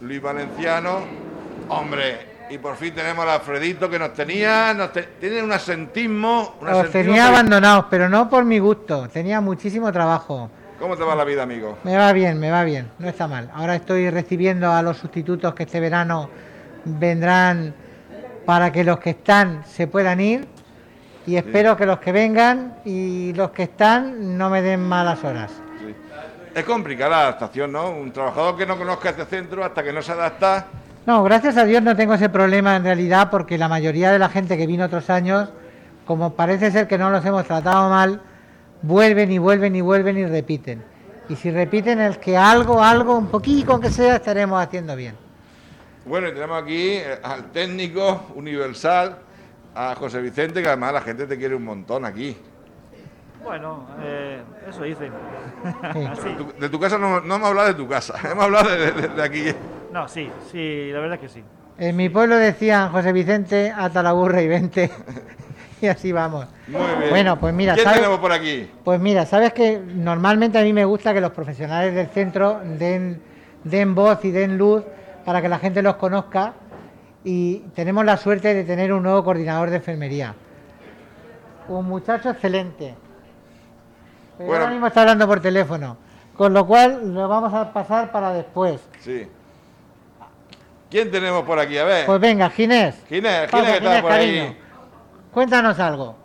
Luis Valenciano. Hombre, y por fin tenemos a Alfredito que nos tenía, nos te- tiene un asentismo. Un asentismo tenía que- abandonados, pero no por mi gusto. Tenía muchísimo trabajo. ¿Cómo te va la vida, amigo? Me va bien, me va bien. No está mal. Ahora estoy recibiendo a los sustitutos que este verano vendrán para que los que están se puedan ir. Y espero que los que vengan y los que están no me den malas horas. Es complicada la adaptación, ¿no? Un trabajador que no conozca este centro hasta que no se adapta. No, gracias a Dios no tengo ese problema en realidad porque la mayoría de la gente que vino otros años, como parece ser que no los hemos tratado mal, vuelven y vuelven y vuelven y repiten. Y si repiten es que algo, algo, un poquito que sea, estaremos haciendo bien. Bueno, y tenemos aquí eh, al técnico universal, a José Vicente, que además la gente te quiere un montón aquí. Bueno, eh, eso dicen. Tu- De tu casa no, no hemos hablado de tu casa, hemos hablado de, de- de aquí. No, sí, sí, la verdad es que sí. En mi pueblo decían José Vicente, ata la burra y vente. y así vamos. Muy bien. Bueno, pues mira, ¿Quién ¿sabes? tenemos por aquí? Pues mira, sabes que normalmente a mí me gusta que los profesionales del centro den, den voz y den luz para que la gente los conozca y tenemos la suerte de tener un nuevo coordinador de enfermería. Un muchacho excelente. Pero Bueno. ahora mismo está hablando por teléfono, con lo cual lo vamos a pasar para después. Sí. ¿Quién tenemos por aquí? A ver. Pues venga, Ginés. Ginés, Pasa, Ginés que está por cariño. ahí. Cuéntanos algo.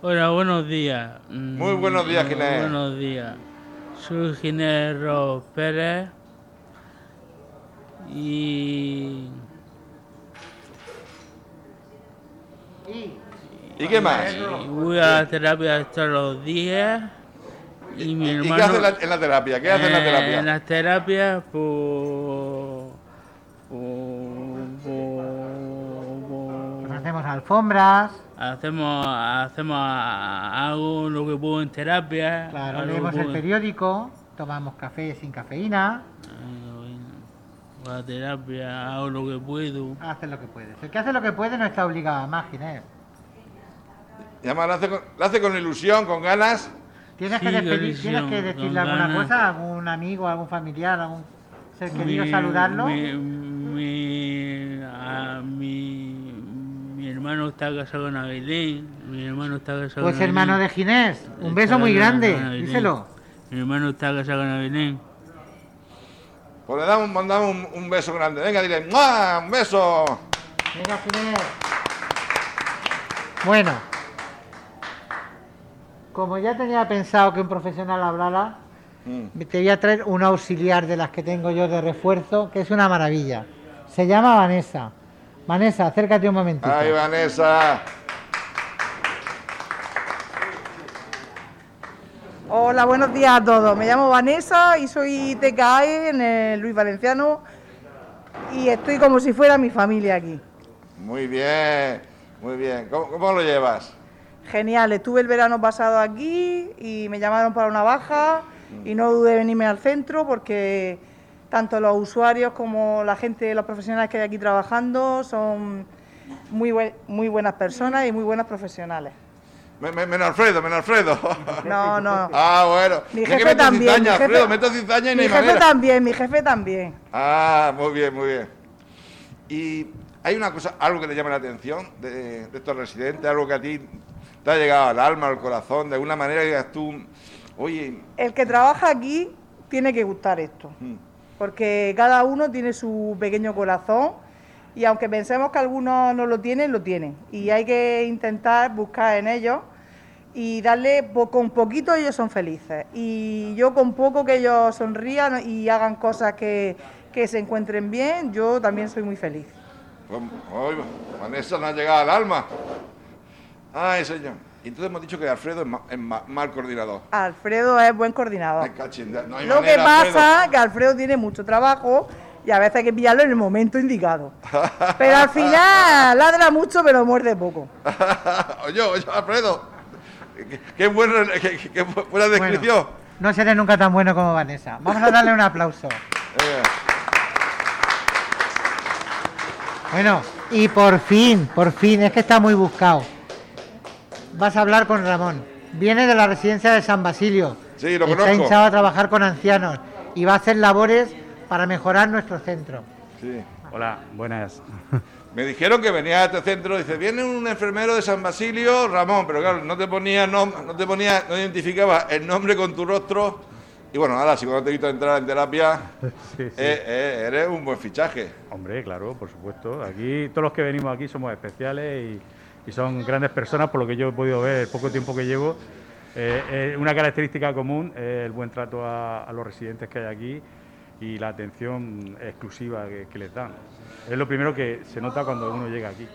Hola, buenos días. Mm, Muy buenos días, Ginés. Buenos días. Soy Ginés Ros Pérez y, ¿Y qué más? y voy a la terapia todos los días. Y mi ¿Y qué hace en la, en la terapia? ¿Qué hace en la Eh, terapia? En las terapias, pues. pues- pues- Pues hacemos alfombras, hacemos, hacemos algo lo que puedo en terapia. claro, leemos el periódico, tomamos café sin cafeína. a la terapia, hago lo que puedo. Hace lo que puede. El que hace lo que puede no está obligado a más, Ginés. Y además lo hace, con, lo hace con ilusión, con ganas. ¿Tienes, Sí, que, despedir- ¿tienes que decirle alguna ganas. cosa a algún amigo, a algún familiar, a algún ser querido, Mi- saludarlo? Mi, mi, a mi, mi hermano está casado con Abelín. Mi hermano está casado Pues con hermano de. Ginés, un Está beso muy grande, díselo. Mi hermano está casado con Abelín. Pues le damos, mandamos un, un beso grande. Venga, dile, ¡mua! ¡Un beso! Venga, Ginés. Bueno, como ya tenía pensado que un profesional hablara, Mm. te voy a traer un auxiliar de las que tengo yo de refuerzo, que es una maravilla. Se llama Vanessa. Vanessa, acércate un momentito. ¡Ay, Vanessa! Hola, buenos días a todos. Me llamo Vanessa y soy TKE en el Luis Valenciano y estoy como si fuera mi familia aquí. Muy bien, muy bien. ¿Cómo, cómo lo llevas? Genial, estuve el verano pasado aquí y me llamaron para una baja y no dudé en venirme al centro porque tanto los usuarios como la gente, los profesionales que hay aquí trabajando son muy, buen- muy buenas personas y muy buenas profesionales. Me- me- Menos Alfredo, menos Alfredo. No, no. Ah, bueno. Mi jefe meto también. cizaña, mi jefe- Alfredo, meto cizaña y no mi jefe manera. también, mi jefe también. Ah, muy bien, muy bien. Y hay una cosa, algo que te llama la atención de, de estos residentes, algo que a ti te ha llegado al alma, al corazón, de alguna manera que digas tú, oye, El que trabaja aquí tiene que gustar esto, mm, porque cada uno tiene su pequeño corazón y aunque pensemos que algunos no lo tienen, lo tienen. Y hay que intentar buscar en ellos y darle, po- con poquito ellos son felices. Y yo con poco que ellos sonrían y hagan cosas que, que se encuentren bien, yo también soy muy feliz. pues, oye, Vanessa nos ha llegado al alma. Ay, señor. Y entonces hemos dicho que Alfredo es, ma- es ma- mal coordinador. Alfredo es buen coordinador. Ay, cachín, no hay Lo que pasa Alfredo. que Alfredo tiene mucho trabajo y a veces hay que pillarlo en el momento indicado. Pero al final ladra mucho pero muerde poco. oye, oye, Alfredo. Qué, qué buena, qué, buena descripción. Bueno, no seré nunca tan bueno como Vanessa. Vamos a darle un aplauso. Eh, Bueno, y por fin, por fin, es que está muy buscado. Vas a hablar con Ramón. Viene de la residencia de San Basilio. Sí, lo Está conozco. hinchado a trabajar con ancianos y va a hacer labores para mejorar nuestro centro. sí. Hola, buenas. Me dijeron que venía a este centro, dice, viene un enfermero de San Basilio, Ramón, pero claro, no te ponía, nom- no te ponía, no identificaba el nombre con tu rostro. Y bueno, ahora, si cuando te he visto entrar en terapia, Sí, sí. eh, eh, eres un buen fichaje. Hombre, claro, por supuesto. Aquí, todos los que venimos aquí somos especiales y, y son grandes personas, por lo que yo he podido ver el poco tiempo que llevo. Eh, eh, una característica común es el buen trato a, a los residentes que hay aquí y la atención exclusiva que, que les dan. Es lo primero que se nota cuando uno llega aquí.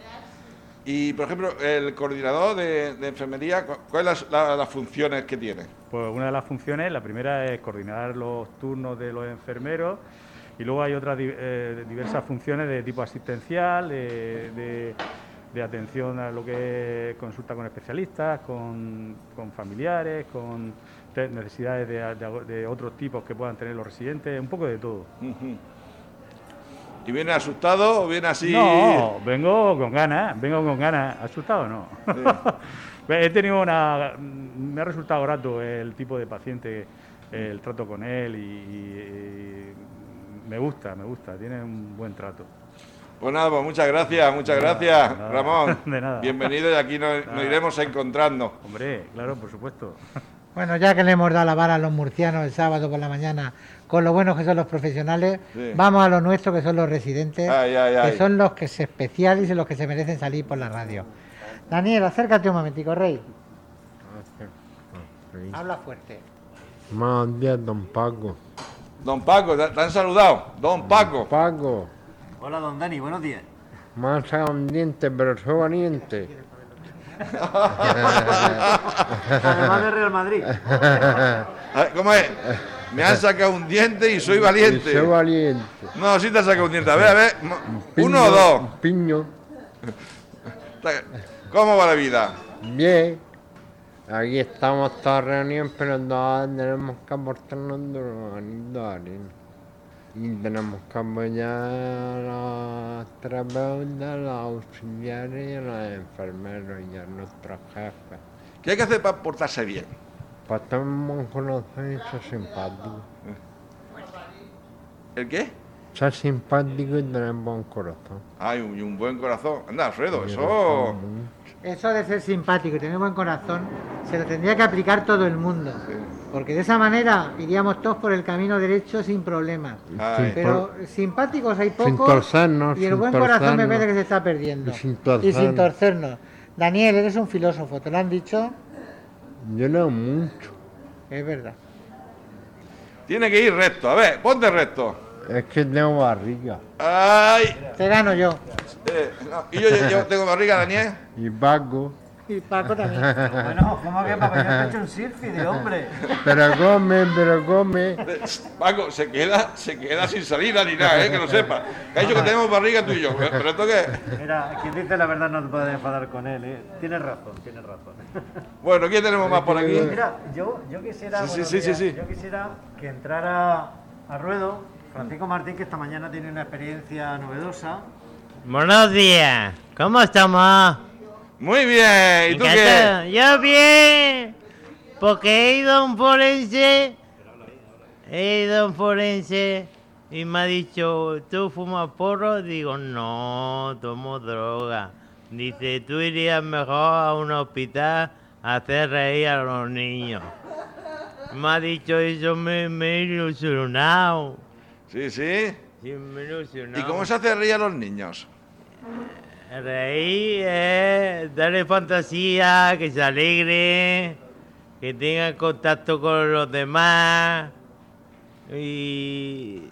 Y, por ejemplo, el coordinador de, de enfermería, cu- ¿cuáles son las, la- las funciones que tiene? Pues una de las funciones, la primera es coordinar los turnos de los enfermeros y luego hay otras eh, diversas funciones de tipo asistencial, de, de- de atención a lo que es consulta con especialistas, con, con familiares, con necesidades de, de- de otros tipos que puedan tener los residentes, un poco de todo. ¿Y viene asustado o viene así? No, vengo con ganas, vengo con ganas. ¿Asustado o no? He tenido una... Me ha resultado grato el tipo de paciente, el trato con él y, y me gusta, me gusta, tiene un buen trato. Pues nada, pues muchas gracias, muchas gracias, nada. Ramón. De nada. Bienvenido y aquí nos, iremos encontrando. Hombre, claro, por supuesto. Bueno, ya que le hemos dado la vara a los murcianos el sábado por la mañana, con lo buenos que son los profesionales, Sí. vamos a lo nuestro que son los residentes, Ay, ay, ay. que son los que se especiales y los que se merecen salir por la radio. Daniel, acércate un momentico, Rey. Habla fuerte. Buenos días, don Paco. Don Paco, te, han saludado. Don Paco. Paco, Hola, don Dani, buenos días. me han sacado un diente, pero soy valiente. Además de Real Madrid. ¿Cómo es? Me han sacado un diente y soy Y valiente. soy valiente. No, sí te has sacado un diente. A ver, a ver. Piño, ¿Uno o dos? Piño, ¿Cómo va la vida? bien. Aquí estamos todos reunidos, pero todavía tenemos que aportarnos de arena. Y tenemos que apoyar a los terapeutas, los auxiliares y a los enfermeros y a nuestros jefes. ¿Qué hay que hacer para portarse bien? Para tener un buen corazón y ser simpático. ¿El qué? Ser simpático y tener buen corazón. Ay, un, y un buen corazón. Anda, Alfredo, eso. Eso de ser simpático y tener buen corazón se lo tendría que aplicar todo el mundo. Sí. Porque de esa manera iríamos todos por el camino derecho sin problemas. Ay. Pero simpáticos hay Sin pocos torcernos, y el sin buen corazón me parece que se está perdiendo. Y sin Y sin torcernos. torcernos. Daniel, eres un filósofo, ¿te lo han dicho? Yo leo mucho. Es verdad. Tiene que ir recto. A ver, ponte recto. Es que tengo barriga. Ay. Te gano yo. eh, no, Y yo, yo- yo tengo barriga, Daniel. Y Paco. Y Paco también. Bueno, ¿cómo que papá? Yo he hecho un selfie de hombre. Pero come, pero come. Paco, se queda, se queda sin salida ni nada, ¿eh? que lo sepa. Que ha dicho que tenemos barriga tú y yo. ¿eh? ¿Pero esto qué? Mira, quien dice la verdad no te puede enfadar con él, ¿eh? Tienes razón, tienes razón. Bueno, ¿quién tenemos más por aquí? Mira, yo, yo quisiera. Sí, sí, buenos sí, sí, días, sí. Yo quisiera que entrara a ruedo Francisco Martín, que esta mañana tiene una experiencia novedosa. Buenos días, ¿cómo estamos? Muy bien. ¿Y tú qué? Yo bien, porque he ido a un forense, he ido a un forense y me ha dicho, ¿tú fumas porro? Digo, no, tomo droga. Dice, tú irías mejor a un hospital a hacer reír a los niños. Me ha dicho eso, me, me he ilusionado. Sí, sí. Sí, me he ilusionado. ¿Y cómo se hace reír a los niños? Reír es darle fantasía, que se alegre, que tengan contacto con los demás y...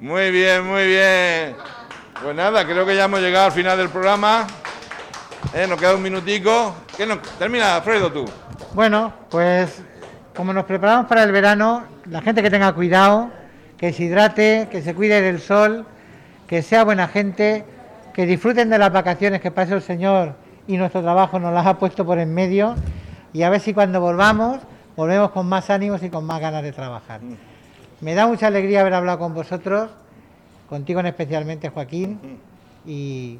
Muy bien, muy bien. Pues nada, creo que ya hemos llegado al final del programa. Eh, nos queda un minutico. ¿Qué nos... Termina, Alfredo, tú. Bueno, pues como nos preparamos para el verano, la gente que tenga cuidado, que se hidrate, que se cuide del sol, que sea buena gente, que disfruten de las vacaciones que pase el Señor y nuestro trabajo nos las ha puesto por en medio y a ver si cuando volvamos volvemos con más ánimos y con más ganas de trabajar. Me da mucha alegría haber hablado con vosotros, contigo en especialmente Joaquín, y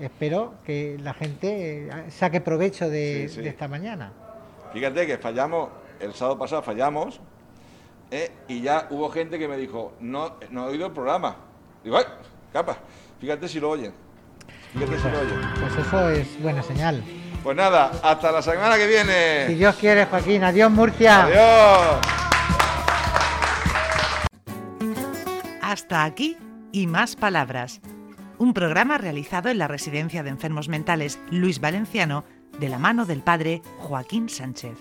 espero que la gente eh, saque provecho de, Sí, sí. de esta mañana. Fíjate que fallamos, el sábado pasado fallamos, eh, y ya hubo gente que me dijo, no, no he oído el programa. Digo, ¡ay! Capa, fíjate si lo oyen. Fíjate si lo oyen. Pues eso es buena señal. Pues nada, hasta la semana que Si viene. Dios quiere, Joaquín. Adiós, Murcia. Adiós. Hasta aquí y más palabras. Un programa realizado en la Residencia de Enfermos Mentales Luis Valenciano de la mano del padre Joaquín Sánchez.